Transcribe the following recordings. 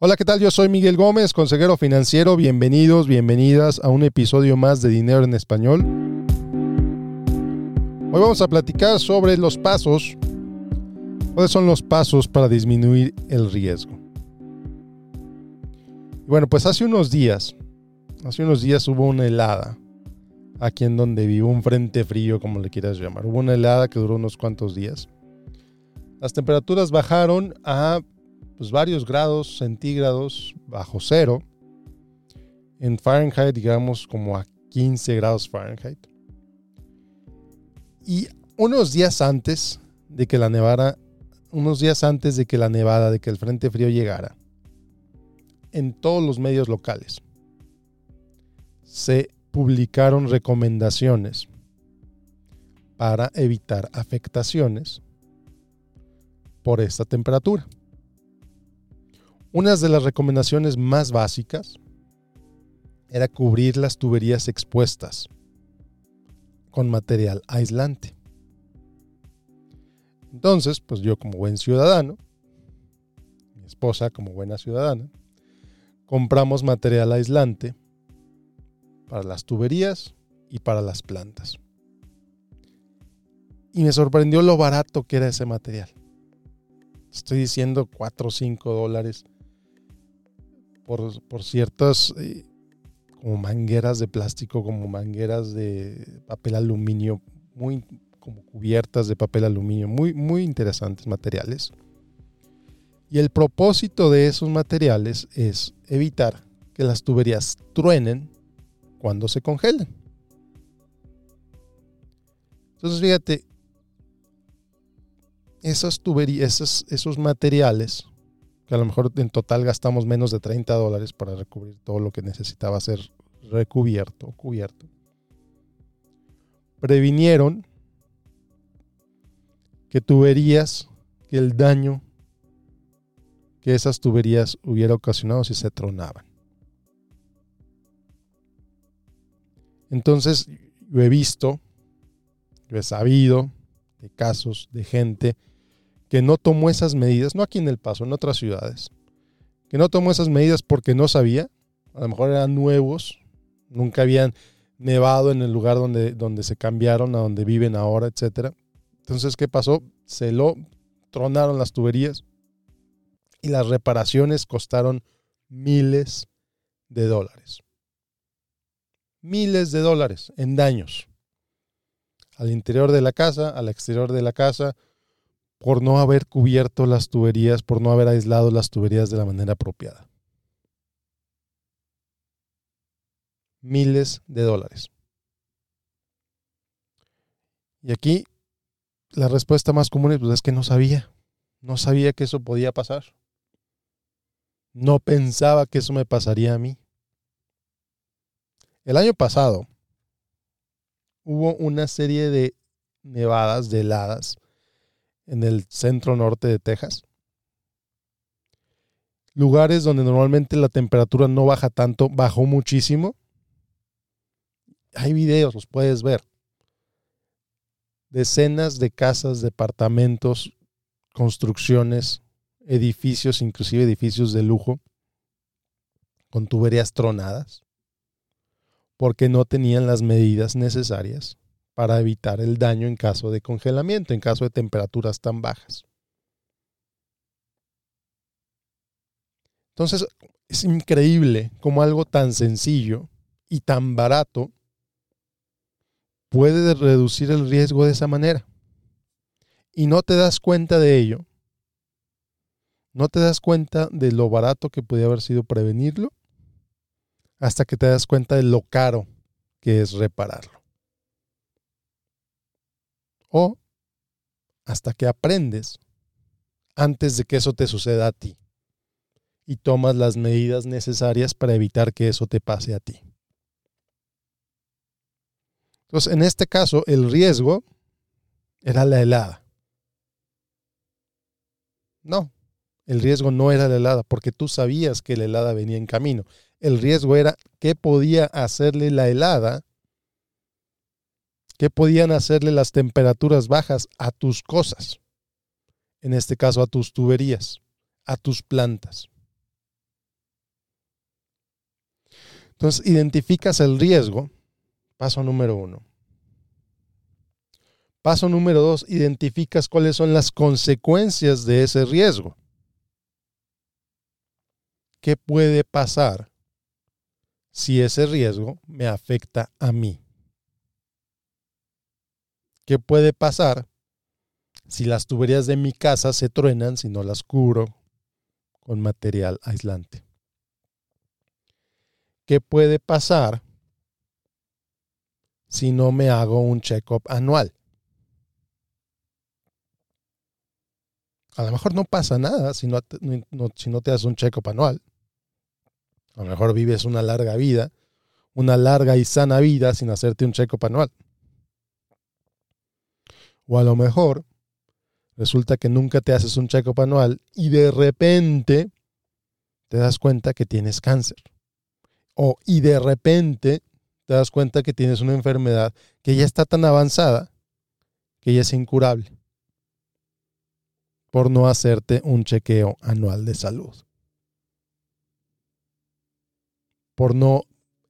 Hola, ¿qué tal? Yo soy Miguel Gómez, consejero financiero. Bienvenidos, bienvenidas a un episodio más de Dinero en Español. Hoy vamos a platicar sobre los pasos. ¿Cuáles son los pasos para disminuir el riesgo? bueno, pues hace unos días, hace unos días hubo una helada aquí en donde vivo, un frente frío, como le quieras llamar. Hubo una helada que duró unos cuantos días. Las temperaturas bajaron a pues, varios grados centígrados bajo cero. En Fahrenheit, digamos, como a 15 grados Fahrenheit. Y unos días antes de que la nevada, unos días antes de que la nevada, de que el frente frío llegara, en todos los medios locales se publicaron recomendaciones para evitar afectaciones por esta temperatura. Una de las recomendaciones más básicas era cubrir las tuberías expuestas con material aislante. Entonces, pues yo como buen ciudadano, mi esposa como buena ciudadana, compramos material aislante para las tuberías y para las plantas. Y me sorprendió lo barato que era ese material. Estoy diciendo 4 o 5 dólares por, ciertas eh, como mangueras de plástico, como mangueras de papel aluminio, muy como cubiertas de papel aluminio, muy, muy interesantes materiales. Y el propósito de esos materiales es evitar que las tuberías truenen cuando se congelen. Entonces, fíjate, esas tuberías, esos, esos materiales que a lo mejor en total gastamos menos de 30 dólares para recubrir todo lo que necesitaba ser recubierto, cubierto. Previnieron que tuberías, que el daño que esas tuberías hubiera ocasionado si se tronaban. Entonces, yo he visto, yo he sabido de casos de gente que no tomó esas medidas, no aquí en El Paso, en otras ciudades, que no tomó esas medidas porque no sabía, a lo mejor eran nuevos, nunca habían nevado en el lugar donde, donde se cambiaron a donde viven ahora, etc. Entonces, ¿qué pasó? Se lo tronaron las tuberías y las reparaciones costaron miles de dólares. Miles de dólares en daños. Al interior de la casa, al exterior de la casa, por no haber cubierto las tuberías, por no haber aislado las tuberías de la manera apropiada. Miles de dólares. Y aquí la respuesta más común es, pues, que no sabía. No sabía que eso podía pasar. No pensaba que eso me pasaría a mí. El año pasado hubo una serie de nevadas, de heladas, en el centro norte de Texas. Lugares donde normalmente la temperatura no baja tanto, bajó muchísimo. Hay videos, los puedes ver. Decenas de casas, departamentos, construcciones, edificios, inclusive edificios de lujo, con tuberías tronadas, porque no tenían las medidas necesarias para evitar el daño en caso de congelamiento, en caso de temperaturas tan bajas. Entonces, es increíble cómo algo tan sencillo y tan barato puede reducir el riesgo de esa manera. Y no te das cuenta de ello. No te das cuenta de lo barato que podía haber sido prevenirlo hasta que te das cuenta de lo caro que es repararlo o hasta que aprendes antes de que eso te suceda a ti y tomas las medidas necesarias para evitar que eso te pase a ti. Entonces, en este caso, el riesgo era la helada. No, el riesgo no era la helada, porque tú sabías que la helada venía en camino. El riesgo era qué podía hacerle la helada ¿Qué podían hacerle las temperaturas bajas a tus cosas? En este caso, a tus tuberías, a tus plantas. Entonces, identificas el riesgo, paso número uno. Paso número dos, identificas cuáles son las consecuencias de ese riesgo. ¿Qué puede pasar si ese riesgo me afecta a mí? ¿Qué puede pasar si las tuberías de mi casa se truenan si no las cubro con material aislante? ¿Qué puede pasar si no me hago un check-up anual? A lo mejor no pasa nada si no, no te haces un check-up anual. A lo mejor vives una larga vida, una larga y sana vida sin hacerte un check-up anual. O a lo mejor resulta que nunca te haces un check-up anual y de repente te das cuenta que tienes cáncer. O y de repente te das cuenta que tienes una enfermedad que ya está tan avanzada que ya es incurable por no hacerte un chequeo anual de salud. Por no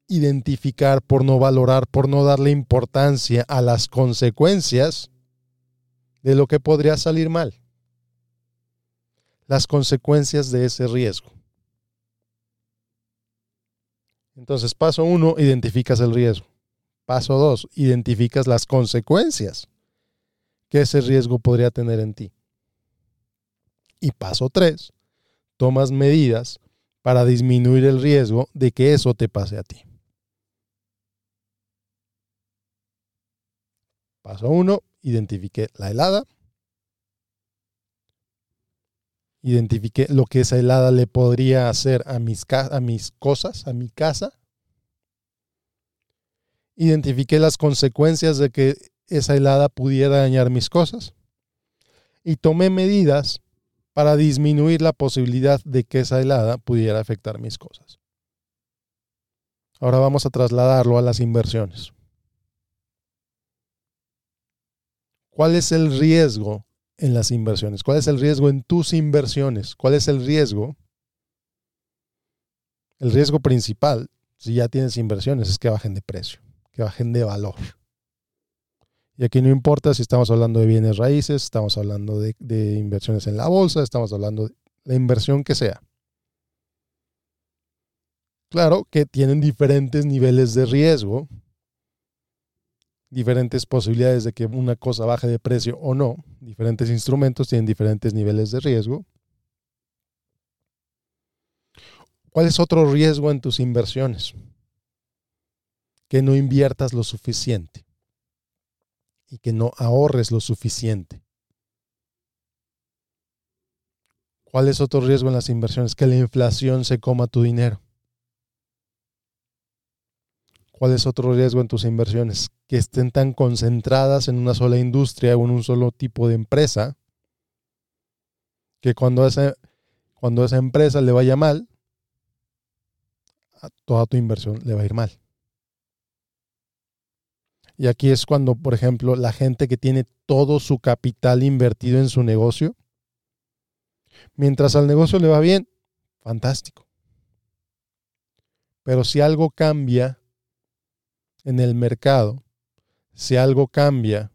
identificar, por no valorar, por no darle importancia a las consecuencias de lo que podría salir mal. Las consecuencias de ese riesgo. Entonces, paso uno, identificas el riesgo. Paso dos, identificas las consecuencias que ese riesgo podría tener en ti. Y paso tres, tomas medidas para disminuir el riesgo de que eso te pase a ti. Paso uno, identifiqué la helada. Identifiqué lo que esa helada le podría hacer a mis, cosas, a mi casa. Identifiqué las consecuencias de que esa helada pudiera dañar mis cosas. Y tomé medidas para disminuir la posibilidad de que esa helada pudiera afectar mis cosas. Ahora vamos a trasladarlo a las inversiones. ¿Cuál es el riesgo en las inversiones? ¿Cuál es el riesgo en tus inversiones? ¿Cuál es el riesgo? El riesgo principal, si ya tienes inversiones, es que bajen de precio, que bajen de valor. Y aquí no importa si estamos hablando de bienes raíces, estamos hablando de, inversiones en la bolsa, estamos hablando de la inversión que sea. Claro que tienen diferentes niveles de riesgo diferentes posibilidades de que una cosa baje de precio o no. Diferentes instrumentos tienen diferentes niveles de riesgo. ¿Cuál es otro riesgo en tus inversiones? Que no inviertas lo suficiente y que no ahorres lo suficiente. ¿Cuál es otro riesgo en las inversiones? Que la inflación se coma tu dinero. ¿Cuál es otro riesgo en tus inversiones? Que estén tan concentradas en una sola industria o en un solo tipo de empresa que cuando esa, cuando esa empresa le vaya mal, a toda tu inversión le va a ir mal. Y aquí es cuando, por ejemplo, la gente que tiene todo su capital invertido en su negocio, mientras al negocio le va bien, fantástico. Pero si algo cambia en el mercado, si algo cambia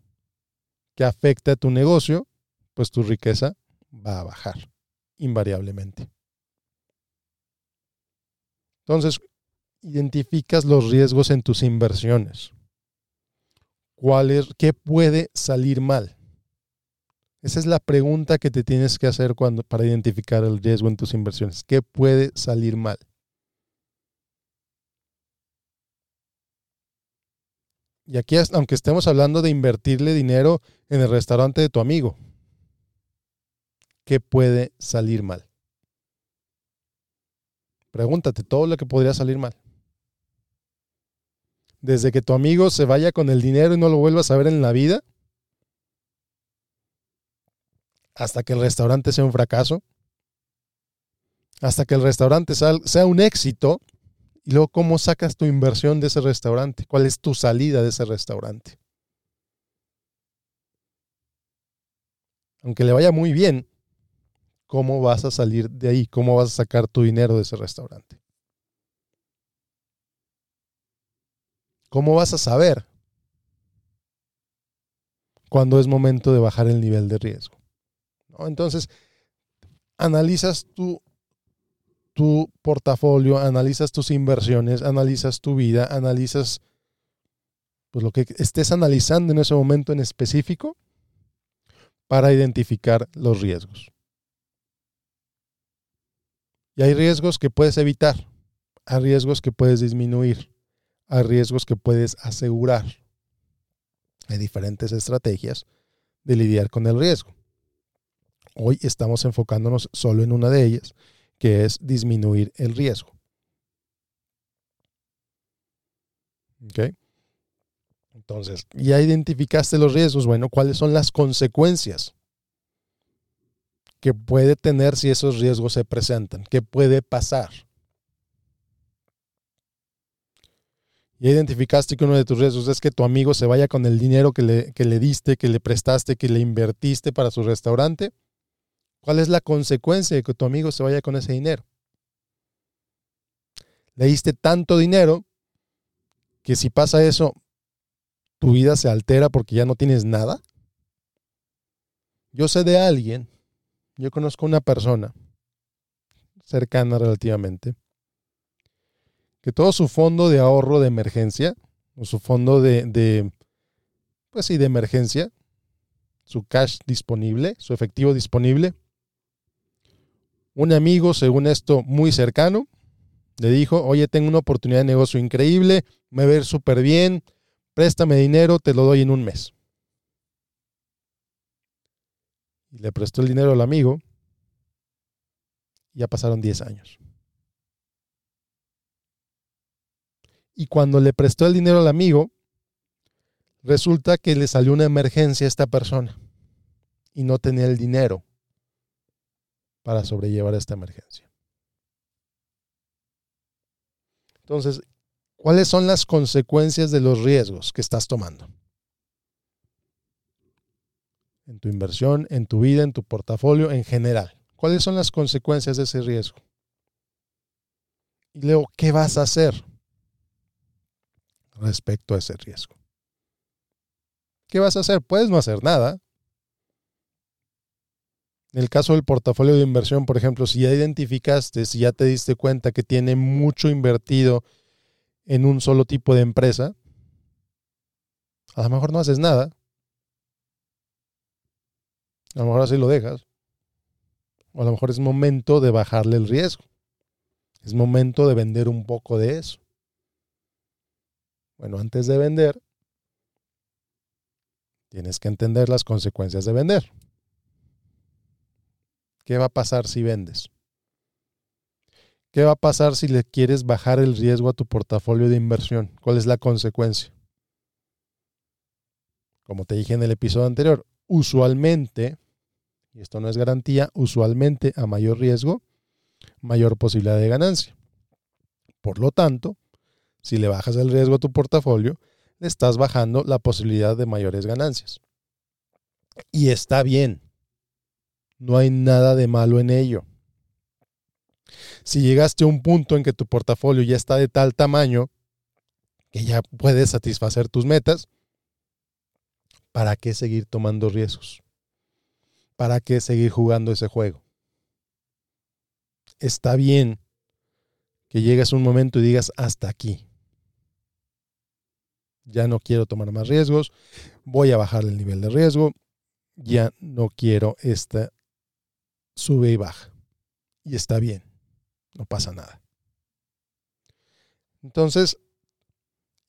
que afecte a tu negocio, pues tu riqueza va a bajar invariablemente. Entonces, identificas los riesgos en tus inversiones. ¿Cuál es, ¿Qué puede salir mal? Esa es la pregunta que te tienes que hacer cuando, para identificar el riesgo en tus inversiones. ¿Qué puede salir mal? Y aquí, aunque estemos hablando de invertirle dinero en el restaurante de tu amigo, ¿qué puede salir mal? Pregúntate todo lo que podría salir mal. Desde que tu amigo se vaya con el dinero y no lo vuelvas a ver en la vida, hasta que el restaurante sea un fracaso, hasta que el restaurante sea un éxito y luego, ¿cómo sacas tu inversión de ese restaurante? ¿Cuál es tu salida de ese restaurante? Aunque le vaya muy bien, ¿cómo vas a salir de ahí? ¿Cómo vas a sacar tu dinero de ese restaurante? ¿cómo vas a saber cuándo es momento de bajar el nivel de riesgo? Entonces, analizas tu, tu portafolio, analizas tus inversiones, analizas tu vida, analizas pues lo que estés analizando en ese momento en específico para identificar los riesgos. Y hay riesgos que puedes evitar, hay riesgos que puedes disminuir, hay riesgos que puedes asegurar. Hay diferentes estrategias de lidiar con el riesgo. Hoy estamos enfocándonos solo en una de ellas, que es disminuir el riesgo. ¿Ok? Entonces, ya identificaste los riesgos. Bueno, ¿cuáles son las consecuencias que puede tener si esos riesgos se presentan? ¿Qué puede pasar? Ya identificaste que uno de tus riesgos es que tu amigo se vaya con el dinero que le, que le diste, que le prestaste, que le invertiste para su restaurante. ¿Cuál es la consecuencia de que tu amigo se vaya con ese dinero? Le diste tanto dinero que si pasa eso, tu vida se altera porque ya no tienes nada. Yo sé de alguien, yo conozco una persona cercana relativamente, que todo su fondo de ahorro de emergencia, o su fondo de, pues sí, de emergencia, su cash disponible, su efectivo disponible, un amigo, según esto, muy cercano, le dijo, oye, tengo una oportunidad de negocio increíble, me ir súper bien, préstame dinero, te lo doy en un mes. Y le prestó el dinero al amigo. Ya pasaron 10 años. Y cuando le prestó el dinero al amigo, resulta que le salió una emergencia a esta persona y no tenía el dinero para sobrellevar esta emergencia. Entonces, ¿cuáles son las consecuencias de los riesgos que estás tomando? En tu inversión, en tu vida, en tu portafolio, en general. ¿Cuáles son las consecuencias de ese riesgo? Y luego, ¿qué vas a hacer respecto a ese riesgo? ¿Qué vas a hacer? Puedes no hacer nada, en el caso del portafolio de inversión, por ejemplo, si ya identificaste, si ya te diste cuenta que tiene mucho invertido en un solo tipo de empresa, a lo mejor no haces nada. A lo mejor así lo dejas. O a lo mejor es momento de bajarle el riesgo. Es momento de vender un poco de eso. Bueno, antes de vender, tienes que entender las consecuencias de vender. ¿Qué va a pasar si vendes? ¿Qué va a pasar si le quieres bajar el riesgo a tu portafolio de inversión? ¿Cuál es la consecuencia? Como te dije en el episodio anterior, usualmente, y esto no es garantía, usualmente a mayor riesgo, mayor posibilidad de ganancia. Por lo tanto, si le bajas el riesgo a tu portafolio, le estás bajando la posibilidad de mayores ganancias. Y está bien. No hay nada de malo en ello. Si llegaste a un punto en que tu portafolio ya está de tal tamaño que ya puedes satisfacer tus metas, ¿para qué seguir tomando riesgos? ¿Para qué seguir jugando ese juego? Está bien que llegues a un momento y digas hasta aquí. Ya no quiero tomar más riesgos, voy a bajar el nivel de riesgo, ya no quiero esta sube y baja. Y está bien, no pasa nada. Entonces,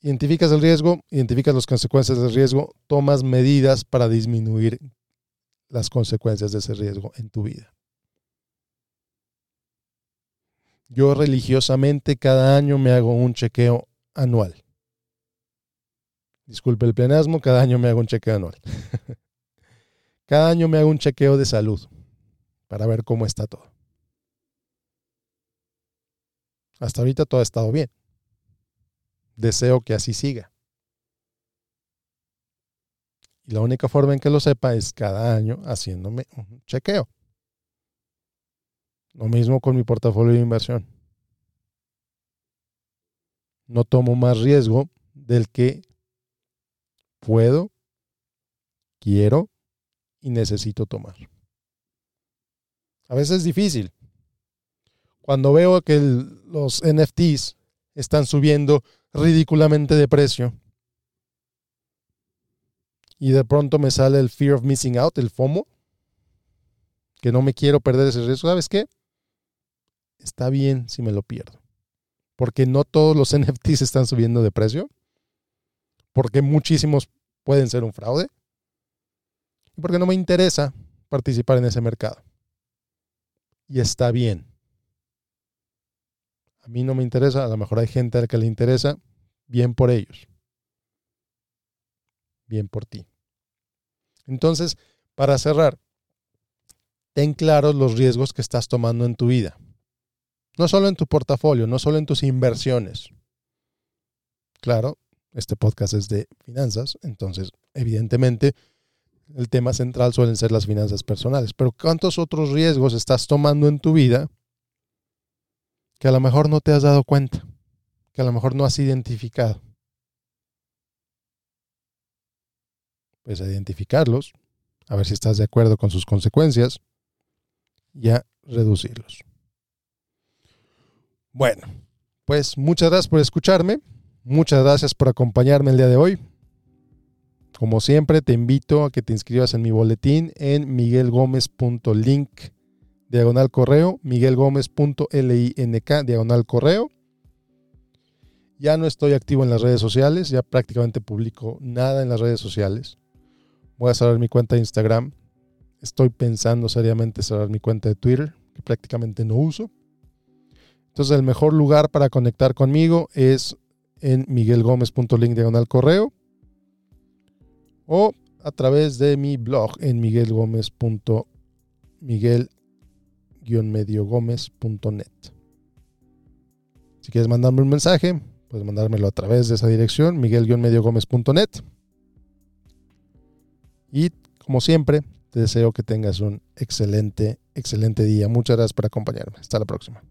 identificas el riesgo, identificas las consecuencias del riesgo, tomas medidas para disminuir las consecuencias de ese riesgo en tu vida. Yo religiosamente cada año me hago un chequeo anual. Disculpe el plenasmo, cada año me hago un chequeo anual. cada año me hago un chequeo de salud para ver cómo está todo. Hasta ahorita todo ha estado bien. Deseo que así siga. Y la única forma en que lo sepa es cada año haciéndome un chequeo. Lo mismo con mi portafolio de inversión. No tomo más riesgo del que puedo, quiero y necesito tomar. A veces es difícil. Cuando veo que los NFTs están subiendo ridículamente de precio y de pronto me sale el fear of missing out, el FOMO, que no me quiero perder ese riesgo, ¿sabes qué? Está bien si me lo pierdo. Porque no todos los NFTs están subiendo de precio. Porque muchísimos pueden ser un fraude. Y porque no me interesa participar en ese mercado. Y está bien. A mí no me interesa, a lo mejor hay gente a la que le interesa, bien por ellos. Bien por ti. Entonces, para cerrar, ten claros los riesgos que estás tomando en tu vida. No solo en tu portafolio, no solo en tus inversiones. Claro, este podcast es de finanzas, entonces, evidentemente, el tema central suelen ser las finanzas personales. Pero ¿cuántos otros riesgos estás tomando en tu vida que a lo mejor no te has dado cuenta, que a lo mejor no has identificado. Pues a identificarlos, a ver si estás de acuerdo con sus consecuencias y a reducirlos. Bueno, pues muchas gracias por escucharme, muchas gracias por acompañarme el día de hoy. Como siempre, te invito a que te inscribas en mi boletín en miguelgomez.link diagonal correo, miguelgomez.link, diagonal correo. Ya no estoy activo en las redes sociales, ya prácticamente publico nada en las redes sociales. Voy a cerrar mi cuenta de Instagram. Estoy pensando seriamente cerrar mi cuenta de Twitter, que prácticamente no uso. Entonces el mejor lugar para conectar conmigo es en miguelgomez.link diagonal correo o a través de mi blog en miguelgomez.miguel mediogomez.net. Si quieres mandarme un mensaje, puedes mandármelo a través de esa dirección, miguel-mediogomez.net. Y como siempre, te deseo que tengas un excelente, excelente día. Muchas gracias por acompañarme. Hasta la próxima.